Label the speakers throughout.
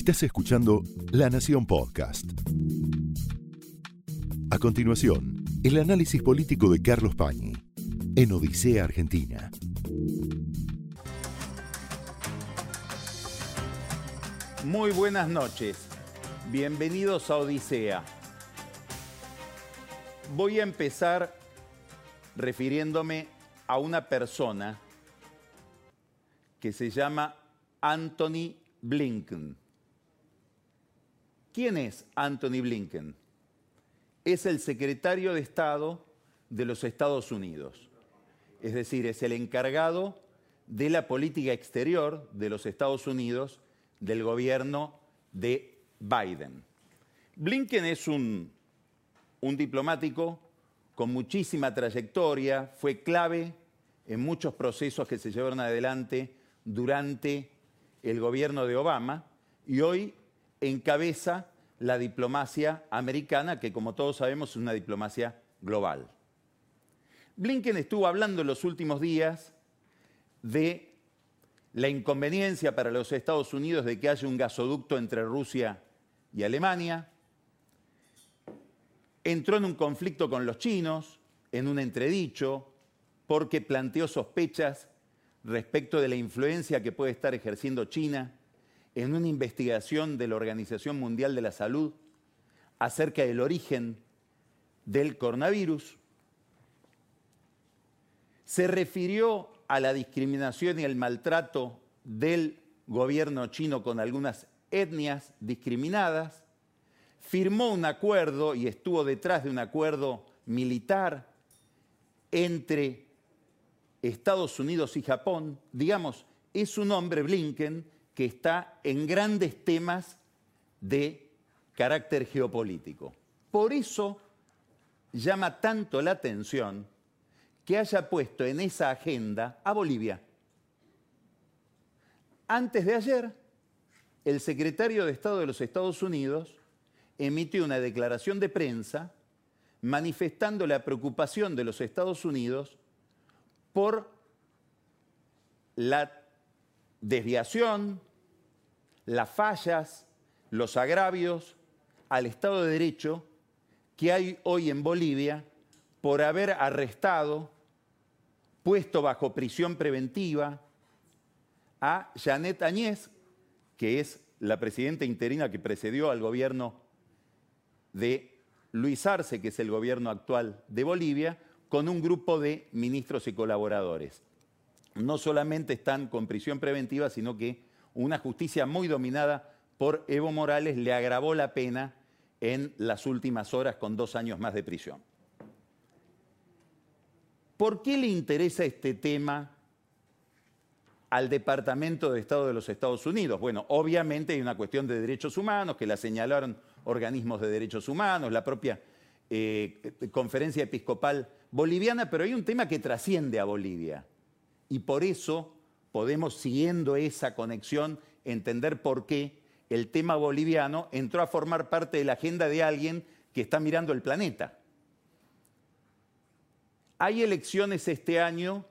Speaker 1: Estás escuchando La Nación Podcast. A continuación, el análisis político de Carlos Pañi en Odisea Argentina.
Speaker 2: Muy buenas noches. Bienvenidos a Odisea. Voy a empezar refiriéndome a una persona que se llama Anthony Blinken. ¿Quién es Anthony Blinken? Es el secretario de Estado de los Estados Unidos. Es decir, es el encargado de la política exterior de los Estados Unidos del gobierno de Biden. Blinken es un, diplomático con muchísima trayectoria, fue clave en muchos procesos que se llevaron adelante durante el gobierno de Obama y hoy encabeza la diplomacia americana, que como todos sabemos es una diplomacia global. Blinken estuvo hablando en los últimos días de la inconveniencia para los Estados Unidos de que haya un gasoducto entre Rusia y Alemania. Entró en un conflicto con los chinos, en un entredicho, porque planteó sospechas respecto de la influencia que puede estar ejerciendo China en una investigación de la Organización Mundial de la Salud acerca del origen del coronavirus. Se refirió a la discriminación y el maltrato del gobierno chino con algunas etnias discriminadas, firmó un acuerdo y estuvo detrás de un acuerdo militar entre Estados Unidos y Japón, digamos, es un hombre Blinken que está en grandes temas de carácter geopolítico. Por eso llama tanto la atención que haya puesto en esa agenda a Bolivia. Antes de ayer, el secretario de Estado de los Estados Unidos emitió una declaración de prensa manifestando la preocupación de los Estados Unidos por la desviación, las fallas, los agravios al Estado de Derecho que hay hoy en Bolivia por haber arrestado, puesto bajo prisión preventiva a Janet Añez, que es la presidenta interina que precedió al gobierno de Luis Arce, que es el gobierno actual de Bolivia, con un grupo de ministros y colaboradores. No solamente están con prisión preventiva, sino que una justicia muy dominada por Evo Morales le agravó la pena en las últimas horas con dos años más de prisión. ¿Por qué le interesa este tema al Departamento de Estado de los Estados Unidos? Bueno, obviamente hay una cuestión de derechos humanos que la señalaron organismos de derechos humanos, la propia eh, conferencia episcopal boliviana, pero hay un tema que trasciende a Bolivia. Y por eso podemos, siguiendo esa conexión, entender por qué el tema boliviano entró a formar parte de la agenda de alguien que está mirando el planeta. Hay elecciones este año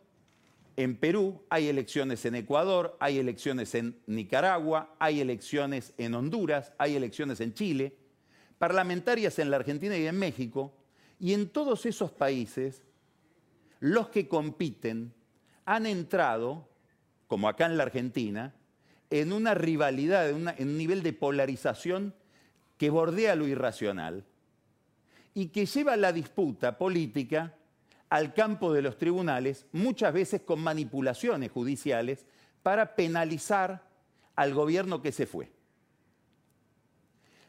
Speaker 2: en Perú, hay elecciones en Ecuador, hay elecciones en Nicaragua, hay elecciones en Honduras, hay elecciones en Chile, parlamentarias en la Argentina y en México, y en todos esos países, los que compiten han entrado, como acá en la Argentina, en una rivalidad, en, un nivel de polarización que bordea lo irracional y que lleva la disputa política al campo de los tribunales, muchas veces con manipulaciones judiciales, para penalizar al gobierno que se fue.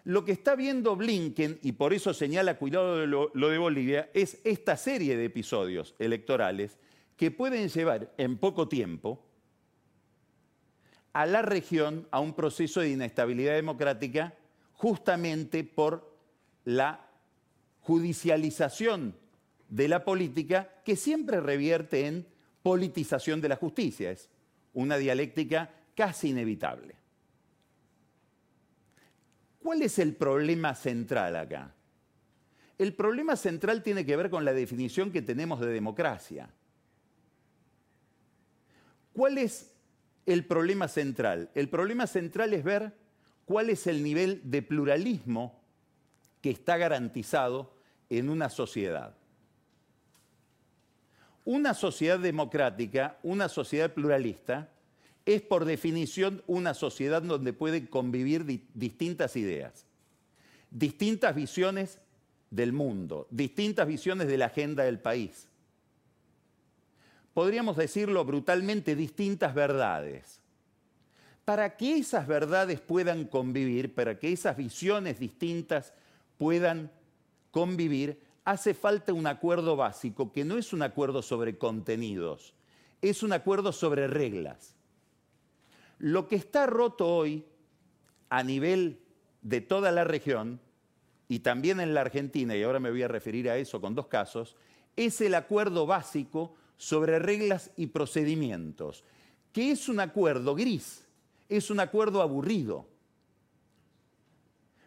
Speaker 2: Lo que está viendo Blinken, y por eso señala cuidado de lo, de Bolivia, es esta serie de episodios electorales que pueden llevar en poco tiempo a la región a un proceso de inestabilidad democrática justamente por la judicialización de la política que siempre revierte en politización de la justicia. Es una dialéctica casi inevitable. ¿Cuál es el problema central acá? El problema central tiene que ver con la definición que tenemos de democracia. ¿Cuál es el problema central? El problema central es ver cuál es el nivel de pluralismo que está garantizado en una sociedad. Una sociedad democrática, una sociedad pluralista, es por definición una sociedad donde pueden convivir di distintas ideas, distintas visiones del mundo, distintas visiones de la agenda del país. Podríamos decirlo brutalmente, distintas verdades. Para que esas verdades puedan convivir, para que esas visiones distintas puedan convivir, hace falta un acuerdo básico, que no es un acuerdo sobre contenidos, es un acuerdo sobre reglas. Lo que está roto hoy a nivel de toda la región y también en la Argentina, y ahora me voy a referir a eso con dos casos, es el acuerdo básico sobre reglas y procedimientos, que es un acuerdo gris, es un acuerdo aburrido,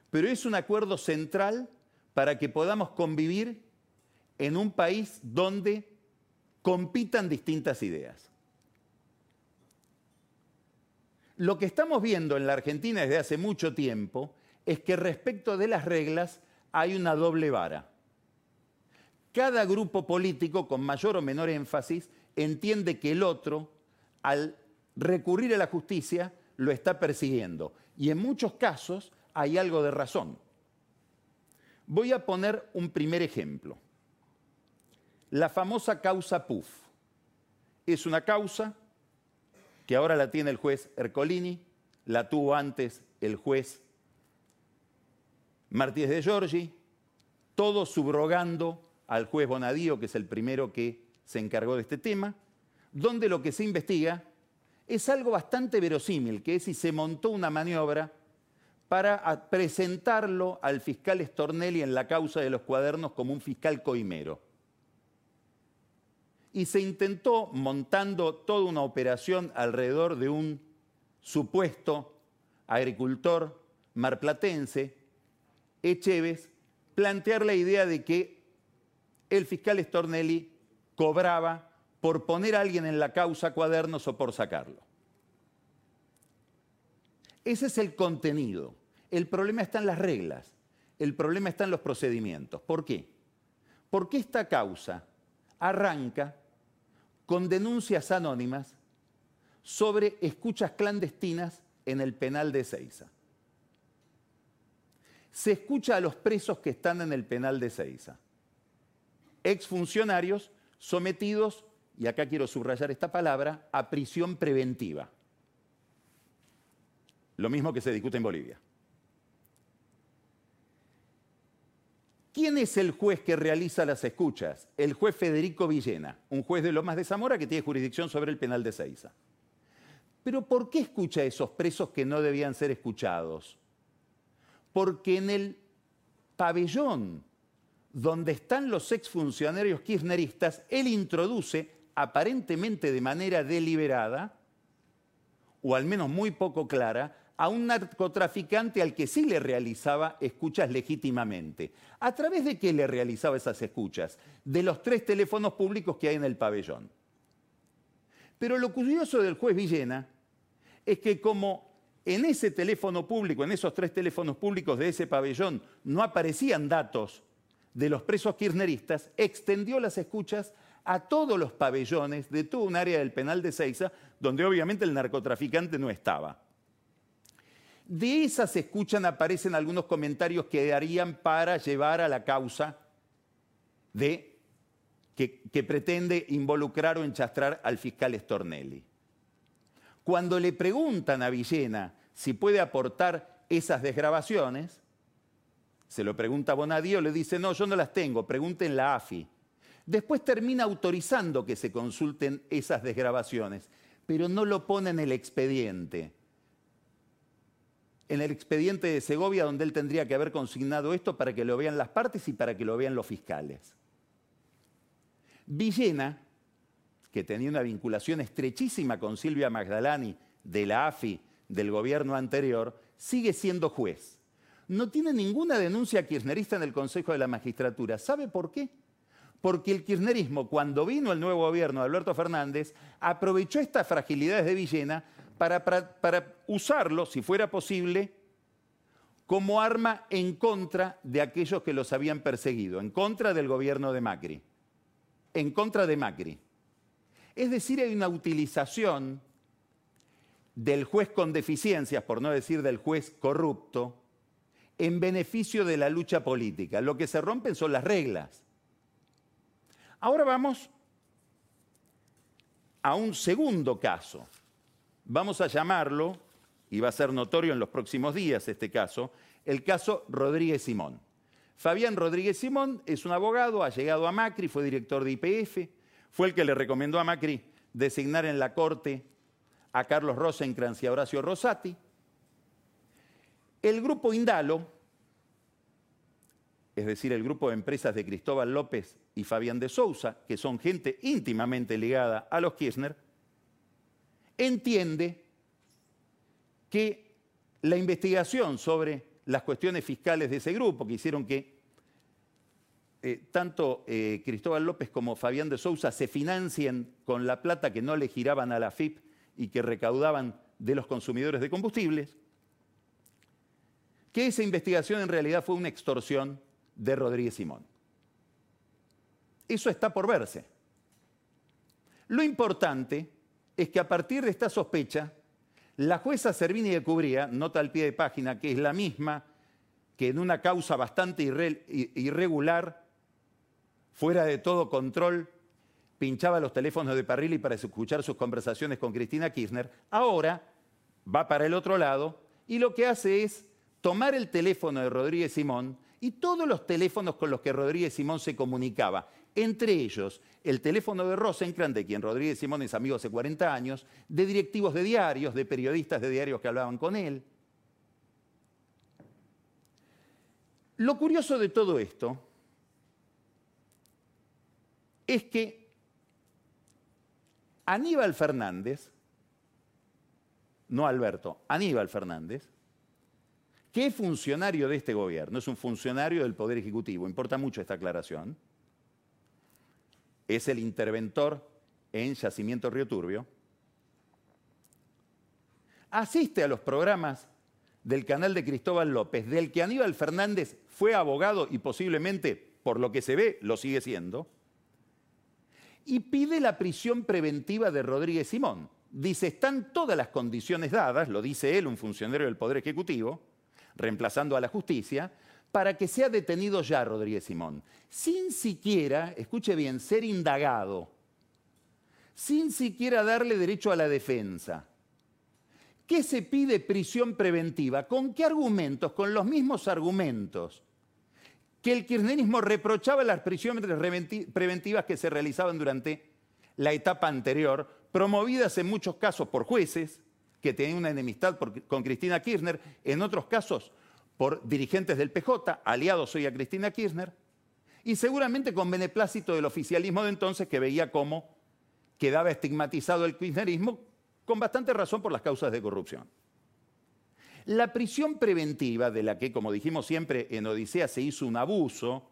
Speaker 2: pero es un acuerdo central para que podamos convivir en un país donde compitan distintas ideas. Lo que estamos viendo en la Argentina desde hace mucho tiempo es que respecto de las reglas hay una doble vara. Cada grupo político, con mayor o menor énfasis, entiende que el otro, al recurrir a la justicia, lo está persiguiendo. Y en muchos casos hay algo de razón. Voy a poner un primer ejemplo. La famosa causa PUF. Es una causa que ahora la tiene el juez Ercolini, la tuvo antes el juez Martínez de Giorgi, todo subrogando al juez Bonadío, que es el primero que se encargó de este tema, donde lo que se investiga es algo bastante verosímil, que es si se montó una maniobra para presentarlo al fiscal Stornelli en la causa de los cuadernos como un fiscal coimero. Y se intentó, montando toda una operación alrededor de un supuesto agricultor marplatense, Echeves, plantear la idea de que el fiscal Stornelli cobraba por poner a alguien en la causa cuadernos o por sacarlo. Ese es el contenido. El problema está en las reglas, el problema está en los procedimientos. ¿Por qué? Porque esta causa arranca con denuncias anónimas sobre escuchas clandestinas en el penal de Ceiza. Se escucha a los presos que están en el penal de Ceiza, exfuncionarios sometidos, y acá quiero subrayar esta palabra, a prisión preventiva. Lo mismo que se discute en Bolivia. ¿Quién es el juez que realiza las escuchas? El juez Federico Villena, un juez de Lomas de Zamora que tiene jurisdicción sobre el penal de Ceiza. Pero ¿por qué escucha a esos presos que no debían ser escuchados? Porque en el pabellón donde están los exfuncionarios kirchneristas, él introduce, aparentemente de manera deliberada, o al menos muy poco clara, a un narcotraficante al que sí le realizaba escuchas legítimamente. ¿A través de qué le realizaba esas escuchas? De los tres teléfonos públicos que hay en el pabellón. Pero lo curioso del juez Villena es que como en ese teléfono público, en esos tres teléfonos públicos de ese pabellón, no aparecían datos de los presos kirchneristas, extendió las escuchas a todos los pabellones de todo un área del penal de Ceiza, donde obviamente el narcotraficante no estaba. De esas escuchan aparecen algunos comentarios que darían para llevar a la causa de que, que pretende involucrar o enchastrar al fiscal Stornelli. Cuando le preguntan a Villena si puede aportar esas desgrabaciones, se lo pregunta a Bonadío, le dice, no, yo no las tengo, pregunten la AFI. Después termina autorizando que se consulten esas desgrabaciones, pero no lo pone en el expediente en el expediente de Segovia donde él tendría que haber consignado esto para que lo vean las partes y para que lo vean los fiscales. Villena, que tenía una vinculación estrechísima con Silvia Magdalani de la AFI del gobierno anterior, sigue siendo juez. No tiene ninguna denuncia kirchnerista en el Consejo de la Magistratura. ¿Sabe por qué? Porque el kirchnerismo, cuando vino el nuevo gobierno de Alberto Fernández, aprovechó estas fragilidades de Villena para, usarlo, si fuera posible, como arma en contra de aquellos que los habían perseguido, en contra del gobierno de Macri, en contra de Macri. Es decir, hay una utilización del juez con deficiencias, por no decir del juez corrupto, en beneficio de la lucha política. Lo que se rompen son las reglas. Ahora vamos a un segundo caso. Vamos a llamarlo, y va a ser notorio en los próximos días este caso, el caso Rodríguez Simón. Fabián Rodríguez Simón es un abogado, ha llegado a Macri, fue director de IPF, fue el que le recomendó a Macri designar en la Corte a Carlos Rosenkrantz y a Horacio Rosati. El grupo Indalo, es decir, el grupo de empresas de Cristóbal López y Fabián de Sousa, que son gente íntimamente ligada a los Kirchner, entiende que la investigación sobre las cuestiones fiscales de ese grupo, que hicieron que eh, tanto eh, Cristóbal López como Fabián de Sousa se financien con la plata que no le giraban a la FIP y que recaudaban de los consumidores de combustibles, que esa investigación en realidad fue una extorsión de Rodríguez Simón. Eso está por verse. Lo importante es que a partir de esta sospecha, la jueza Servini de Cubría, nota al pie de página, que es la misma que en una causa bastante irregular, fuera de todo control, pinchaba los teléfonos de Parrilli para escuchar sus conversaciones con Cristina Kirchner, ahora va para el otro lado y lo que hace es tomar el teléfono de Rodríguez Simón y todos los teléfonos con los que Rodríguez Simón se comunicaba, entre ellos el teléfono de Rosenkrantz, de quien Rodríguez Simón es amigo hace 40 años, de directivos de diarios, de periodistas de diarios que hablaban con él. Lo curioso de todo esto es que Aníbal Fernández, no Alberto, Aníbal Fernández, es funcionario de este gobierno, es un funcionario del Poder Ejecutivo, importa mucho esta aclaración, es el interventor en Yacimiento Río Turbio, asiste a los programas del canal de Cristóbal López, del que Aníbal Fernández fue abogado y posiblemente, por lo que se ve, lo sigue siendo, y pide la prisión preventiva de Rodríguez Simón. Dice, están todas las condiciones dadas, lo dice él, un funcionario del Poder Ejecutivo, reemplazando a la justicia, para que sea detenido ya Rodríguez Simón, sin siquiera, escuche bien, ser indagado, sin siquiera darle derecho a la defensa. ¿Qué se pide prisión preventiva? ¿Con qué argumentos? Con los mismos argumentos que el kirchnerismo reprochaba las prisiones preventivas que se realizaban durante la etapa anterior, promovidas en muchos casos por jueces que tenían una enemistad con Cristina Kirchner, en otros casos por dirigentes del PJ, aliados hoy a Cristina Kirchner, y seguramente con beneplácito del oficialismo de entonces que veía cómo quedaba estigmatizado el kirchnerismo con bastante razón por las causas de corrupción. La prisión preventiva, de la que, como dijimos siempre, en Odisea se hizo un abuso,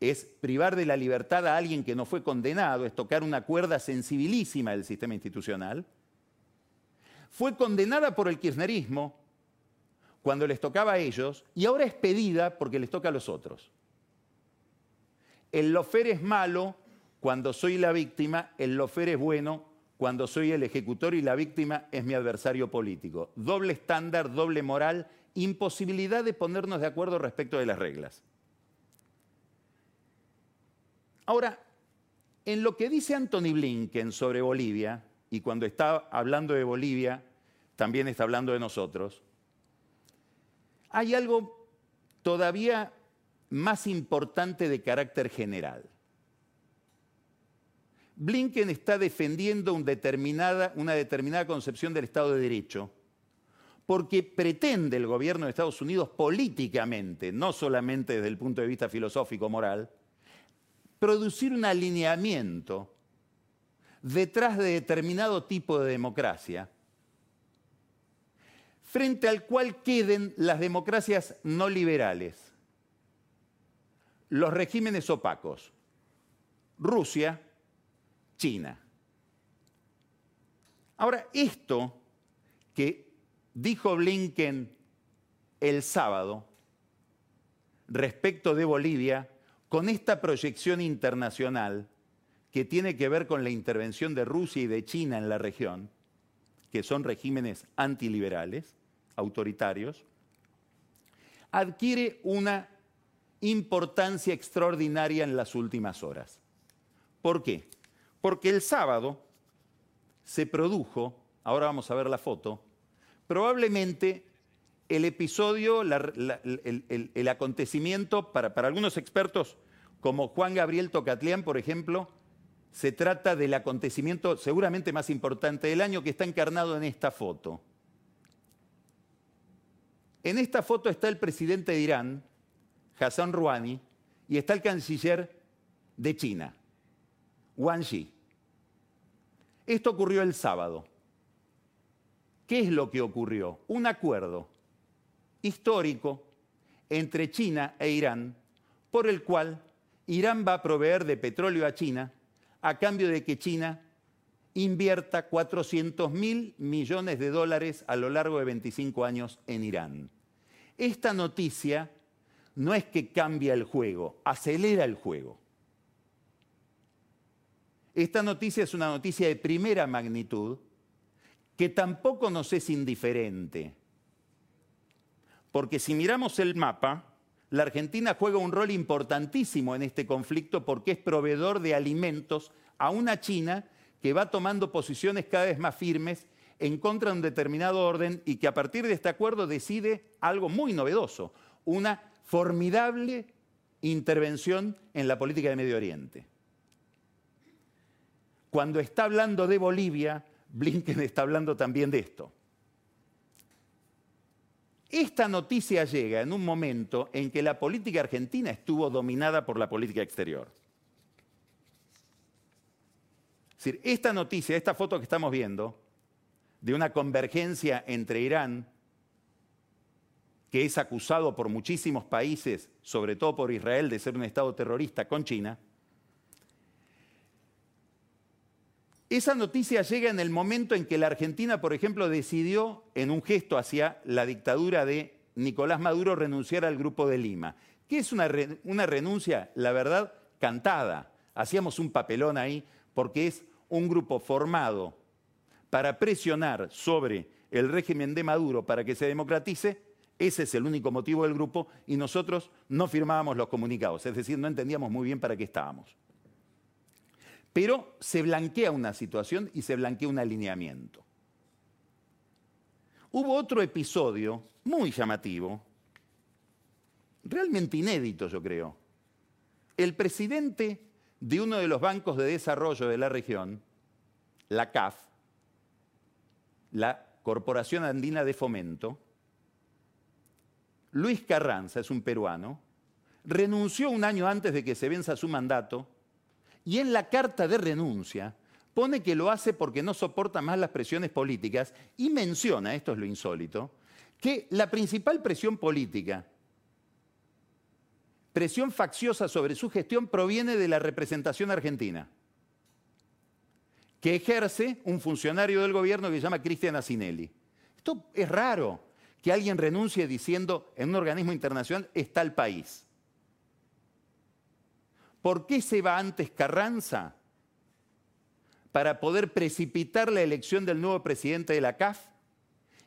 Speaker 2: es privar de la libertad a alguien que no fue condenado, es tocar una cuerda sensibilísima del sistema institucional. Fue condenada por el kirchnerismo cuando les tocaba a ellos y ahora es pedida porque les toca a los otros. El lofer es malo cuando soy la víctima, el lofer es bueno cuando soy el ejecutor y la víctima es mi adversario político. Doble estándar, doble moral, imposibilidad de ponernos de acuerdo respecto de las reglas. Ahora, en lo que dice Anthony Blinken sobre Bolivia, y cuando está hablando de Bolivia, también está hablando de nosotros, hay algo todavía más importante de carácter general. Blinken está defendiendo una determinada concepción del Estado de Derecho, porque pretende el gobierno de Estados Unidos políticamente, no solamente desde el punto de vista filosófico-moral, producir un alineamiento detrás de determinado tipo de democracia, frente al cual queden las democracias no liberales, los regímenes opacos, Rusia, China. Ahora, esto que dijo Blinken el sábado respecto de Bolivia con esta proyección internacional que tiene que ver con la intervención de Rusia y de China en la región, que son regímenes antiliberales, autoritarios, adquiere una importancia extraordinaria en las últimas horas. ¿Por qué? Porque el sábado se produjo, ahora vamos a ver la foto, probablemente el episodio, el, acontecimiento, para, algunos expertos como Juan Gabriel Tocatlián, por ejemplo, se trata del acontecimiento seguramente más importante del año que está encarnado en esta foto. En esta foto está el presidente de Irán, Hassan Rouhani, y está el canciller de China, Wang Yi. Esto ocurrió el sábado. ¿Qué es lo que ocurrió? Un acuerdo histórico entre China e Irán por el cual Irán va a proveer de petróleo a China a cambio de que China invierta 400 mil millones de dólares a lo largo de 25 años en Irán. Esta noticia no es que cambia el juego, acelera el juego. Esta noticia es una noticia de primera magnitud que tampoco nos es indiferente. Porque si miramos el mapa, la Argentina juega un rol importantísimo en este conflicto porque es proveedor de alimentos a una China que va tomando posiciones cada vez más firmes en contra de un determinado orden y que a partir de este acuerdo decide algo muy novedoso, una formidable intervención en la política de Medio Oriente. Cuando está hablando de Bolivia, Blinken está hablando también de esto. Esta noticia llega en un momento en que la política argentina estuvo dominada por la política exterior. Esta noticia, esta foto que estamos viendo, de una convergencia entre Irán, que es acusado por muchísimos países, sobre todo por Israel, de ser un Estado terrorista con China, Esa noticia llega en el momento en que la Argentina, por ejemplo, decidió, en un gesto hacia la dictadura de Nicolás Maduro, renunciar al Grupo de Lima. ¿Qué es una renuncia, la verdad, cantada? Hacíamos un papelón ahí porque es un grupo formado para presionar sobre el régimen de Maduro para que se democratice, ese es el único motivo del grupo y nosotros no firmábamos los comunicados, es decir, no entendíamos muy bien para qué estábamos. Pero se blanquea una situación y se blanquea un alineamiento. Hubo otro episodio muy llamativo, realmente inédito yo creo. El presidente de uno de los bancos de desarrollo de la región, la CAF, la Corporación Andina de Fomento, Luis Carranza, es un peruano, renunció un año antes de que se venza su mandato y en la carta de renuncia pone que lo hace porque no soporta más las presiones políticas y menciona, esto es lo insólito, que la principal presión política, presión facciosa sobre su gestión proviene de la representación argentina, que ejerce un funcionario del gobierno que se llama Cristian Asinelli. Esto es raro, que alguien renuncie diciendo en un organismo internacional está el país. ¿Por qué se va antes Carranza? Para poder precipitar la elección del nuevo presidente de la CAF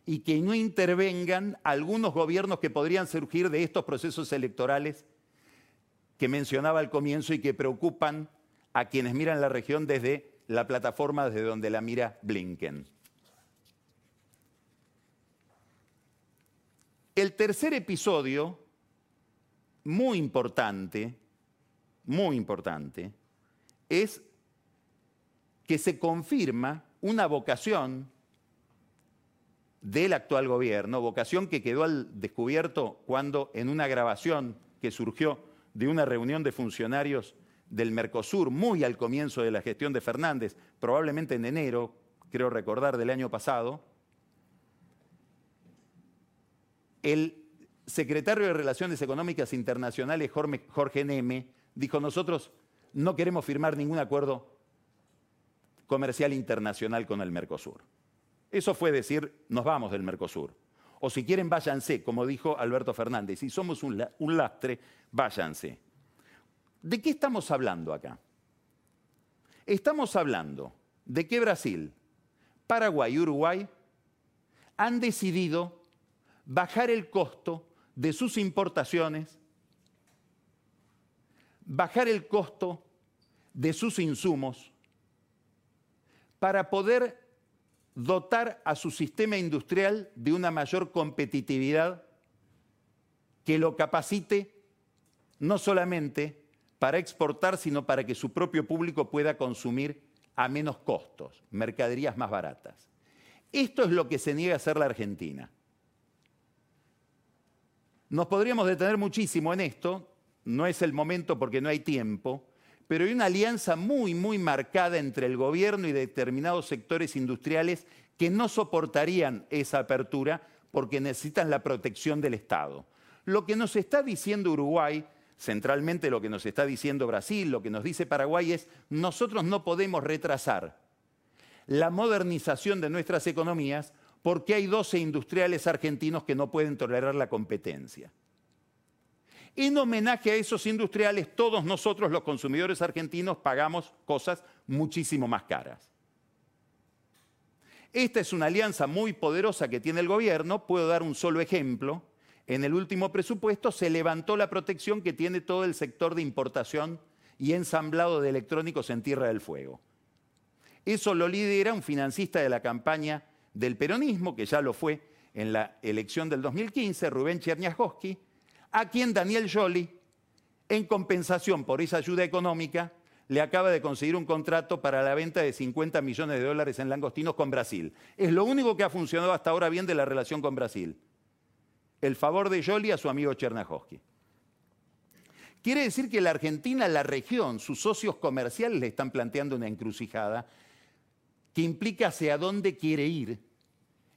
Speaker 2: y que no intervengan algunos gobiernos que podrían surgir de estos procesos electorales que mencionaba al comienzo y que preocupan a quienes miran la región desde la plataforma desde donde la mira Blinken. El tercer episodio, muy importante, muy importante, es que se confirma una vocación del actual gobierno, vocación que quedó al descubierto cuando en una grabación que surgió de una reunión de funcionarios del Mercosur, muy al comienzo de la gestión de Fernández, probablemente en enero, creo recordar, del año pasado, el secretario de Relaciones Económicas Internacionales, Jorge Neme, dijo, nosotros no queremos firmar ningún acuerdo comercial internacional con el Mercosur. Eso fue decir, nos vamos del Mercosur. O si quieren, váyanse, como dijo Alberto Fernández. Si somos un, un lastre, váyanse. ¿De qué estamos hablando acá? Estamos hablando de que Brasil, Paraguay y Uruguay han decidido bajar el costo de sus importaciones, bajar el costo de sus insumos, para poder dotar a su sistema industrial de una mayor competitividad que lo capacite no solamente para exportar, sino para que su propio público pueda consumir a menos costos, mercaderías más baratas. Esto es lo que se niega a hacer la Argentina. Nos podríamos detener muchísimo en esto, no es el momento porque no hay tiempo, pero hay una alianza muy, muy marcada entre el gobierno y determinados sectores industriales que no soportarían esa apertura porque necesitan la protección del Estado. Lo que nos está diciendo Uruguay, centralmente lo que nos está diciendo Brasil, lo que nos dice Paraguay es, nosotros no podemos retrasar la modernización de nuestras economías porque hay 12 industriales argentinos que no pueden tolerar la competencia. En homenaje a esos industriales, todos nosotros los consumidores argentinos pagamos cosas muchísimo más caras. Esta es una alianza muy poderosa que tiene el gobierno. Puedo dar un solo ejemplo. En el último presupuesto se levantó la protección que tiene todo el sector de importación y ensamblado de electrónicos en Tierra del Fuego. Eso lo lidera un financista de la campaña del peronismo, que ya lo fue en la elección del 2015, Rubén Cherniaskowski, a quien Daniel Joly, en compensación por esa ayuda económica, le acaba de conseguir un contrato para la venta de 50 millones de dólares en langostinos con Brasil. Es lo único que ha funcionado hasta ahora bien de la relación con Brasil. El favor de Joly a su amigo Chernahovsky. Quiere decir que la Argentina, la región, sus socios comerciales le están planteando una encrucijada que implica hacia dónde quiere ir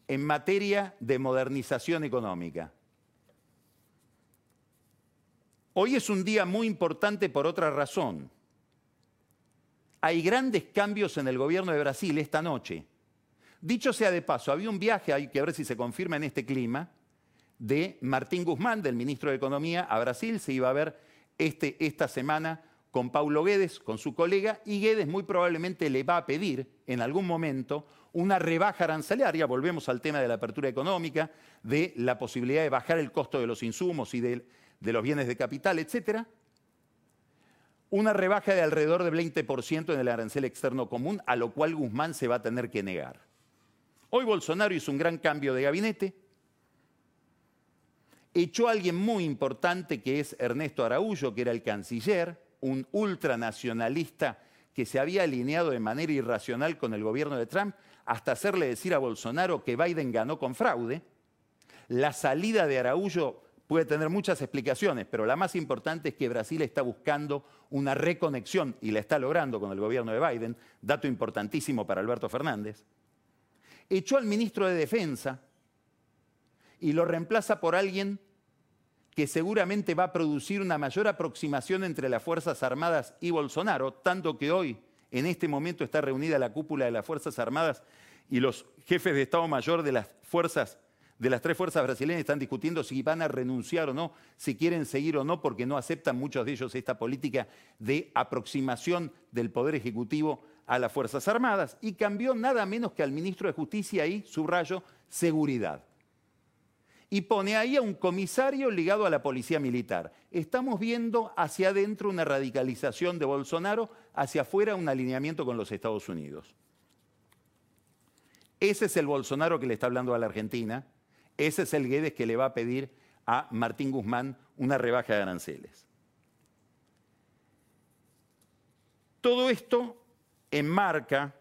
Speaker 2: en materia de modernización económica. Hoy es un día muy importante por otra razón. Hay grandes cambios en el gobierno de Brasil esta noche. Dicho sea de paso, había un viaje, hay que ver si se confirma en este clima, de Martín Guzmán, del ministro de Economía, a Brasil. Se iba a ver este, esta semana con Paulo Guedes, con su colega, y Guedes muy probablemente le va a pedir en algún momento una rebaja arancelaria, volvemos al tema de la apertura económica, de la posibilidad de bajar el costo de los insumos y de de los bienes de capital, etcétera, una rebaja de alrededor del 20% en el arancel externo común, a lo cual Guzmán se va a tener que negar. Hoy Bolsonaro hizo un gran cambio de gabinete, echó a alguien muy importante que es Ernesto Araújo, que era el canciller, un ultranacionalista que se había alineado de manera irracional con el gobierno de Trump, hasta hacerle decir a Bolsonaro que Biden ganó con fraude. La salida de Araújo puede tener muchas explicaciones, pero la más importante es que Brasil está buscando una reconexión y la está logrando con el gobierno de Biden, dato importantísimo para Alberto Fernández. Echó al ministro de Defensa y lo reemplaza por alguien que seguramente va a producir una mayor aproximación entre las Fuerzas Armadas y Bolsonaro, tanto que hoy, en este momento, está reunida la cúpula de las Fuerzas Armadas y los jefes de Estado Mayor de las Fuerzas de las tres fuerzas brasileñas están discutiendo si van a renunciar o no, si quieren seguir o no, porque no aceptan muchos de ellos esta política de aproximación del Poder Ejecutivo a las Fuerzas Armadas. Y cambió nada menos que al ministro de Justicia ahí, subrayo, seguridad. Y pone ahí a un comisario ligado a la policía militar. Estamos viendo hacia adentro una radicalización de Bolsonaro, hacia afuera un alineamiento con los Estados Unidos. Ese es el Bolsonaro que le está hablando a la Argentina, ese es el Guedes que le va a pedir a Martín Guzmán una rebaja de aranceles. Todo esto enmarca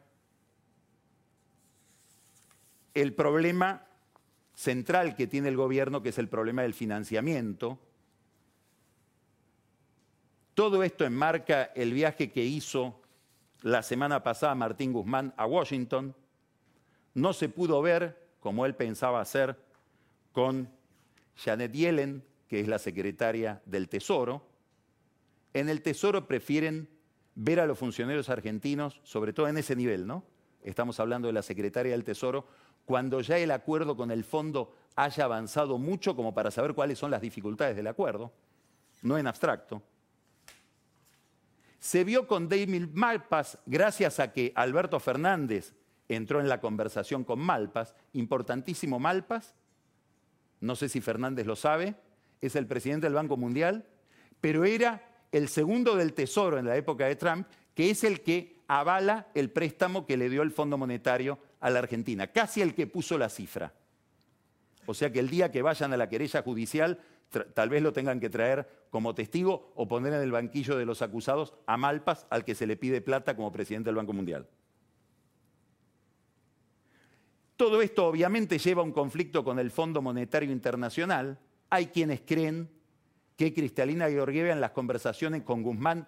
Speaker 2: el problema central que tiene el gobierno, que es el problema del financiamiento. Todo esto enmarca el viaje que hizo la semana pasada Martín Guzmán a Washington. No se pudo ver, como él pensaba hacer, con Janet Yellen, que es la secretaria del Tesoro. En el Tesoro prefieren ver a los funcionarios argentinos, sobre todo en ese nivel, ¿no? Estamos hablando de la secretaria del Tesoro, cuando ya el acuerdo con el fondo haya avanzado mucho como para saber cuáles son las dificultades del acuerdo, no en abstracto. Se vio con David Malpas gracias a que Alberto Fernández entró en la conversación con Malpas, importantísimo Malpas, no sé si Fernández lo sabe, es el presidente del Banco Mundial, pero era el segundo del Tesoro en la época de Trump, que es el que avala el préstamo que le dio el Fondo Monetario a la Argentina, casi el que puso la cifra. O sea que el día que vayan a la querella judicial, tal vez lo tengan que traer como testigo o poner en el banquillo de los acusados a Malpas, al que se le pide plata como presidente del Banco Mundial. Todo esto obviamente lleva a un conflicto con el Fondo Monetario Internacional. Hay quienes creen que Cristalina Georgieva en las conversaciones con Guzmán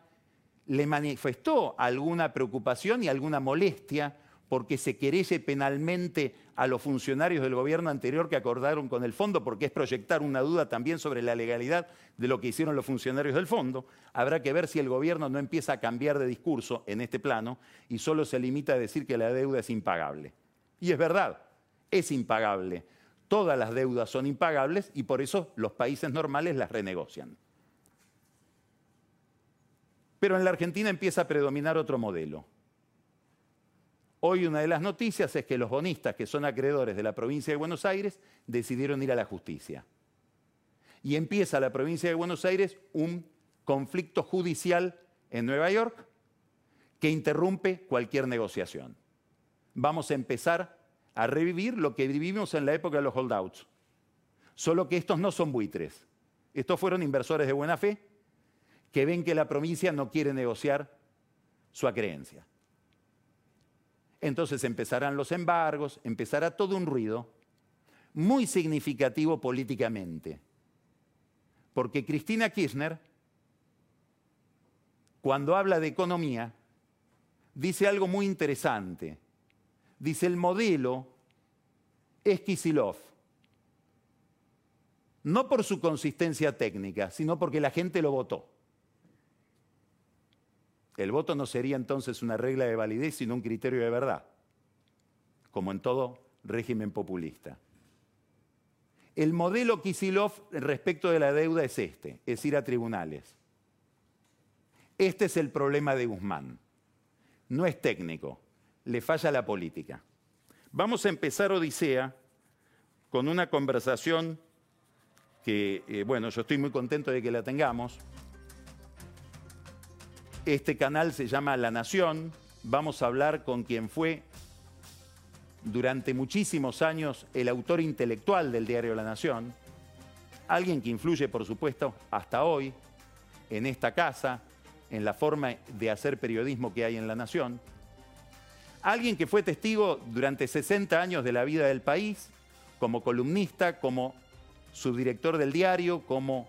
Speaker 2: le manifestó alguna preocupación y alguna molestia porque se querelle penalmente a los funcionarios del gobierno anterior que acordaron con el fondo, porque es proyectar una duda también sobre la legalidad de lo que hicieron los funcionarios del fondo. Habrá que ver si el gobierno no empieza a cambiar de discurso en este plano y solo se limita a decir que la deuda es impagable. Y es verdad, es impagable. Todas las deudas son impagables y por eso los países normales las renegocian. Pero en la Argentina empieza a predominar otro modelo. Hoy una de las noticias es que los bonistas, que son acreedores de la provincia de Buenos Aires, decidieron ir a la justicia. Y empieza la provincia de Buenos Aires un conflicto judicial en Nueva York que interrumpe cualquier negociación. Vamos a empezar a revivir lo que vivimos en la época de los holdouts. Solo que estos no son buitres. Estos fueron inversores de buena fe que ven que la provincia no quiere negociar su acreencia. Entonces empezarán los embargos, empezará todo un ruido muy significativo políticamente. Porque Cristina Kirchner, cuando habla de economía, dice algo muy interesante. Dice, el modelo es Kisilov. No por su consistencia técnica, sino porque la gente lo votó. El voto no sería entonces una regla de validez, sino un criterio de verdad, como en todo régimen populista. El modelo Kisilov respecto de la deuda es este, es ir a tribunales. Este es el problema de Guzmán. No es técnico, le falla la política. Vamos a empezar Odisea con una conversación que, eh, bueno, yo estoy muy contento de que la tengamos, este canal se llama La Nación. Vamos a hablar con quien fue durante muchísimos años el autor intelectual del diario La Nación, alguien que influye, por supuesto, hasta hoy en esta casa, en la forma de hacer periodismo que hay en La Nación, alguien que fue testigo durante 60 años de la vida del país, como columnista, como subdirector del diario, como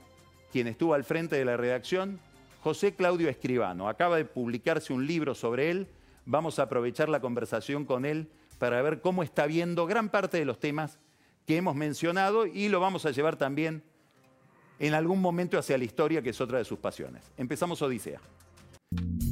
Speaker 2: quien estuvo al frente de la redacción José Claudio Escribano. Acaba de publicarse un libro sobre él. Vamos a aprovechar la conversación con él para ver cómo está viendo gran parte de los temas que hemos mencionado y lo vamos a llevar también en algún momento hacia la historia, que es otra de sus pasiones. Empezamos Odisea.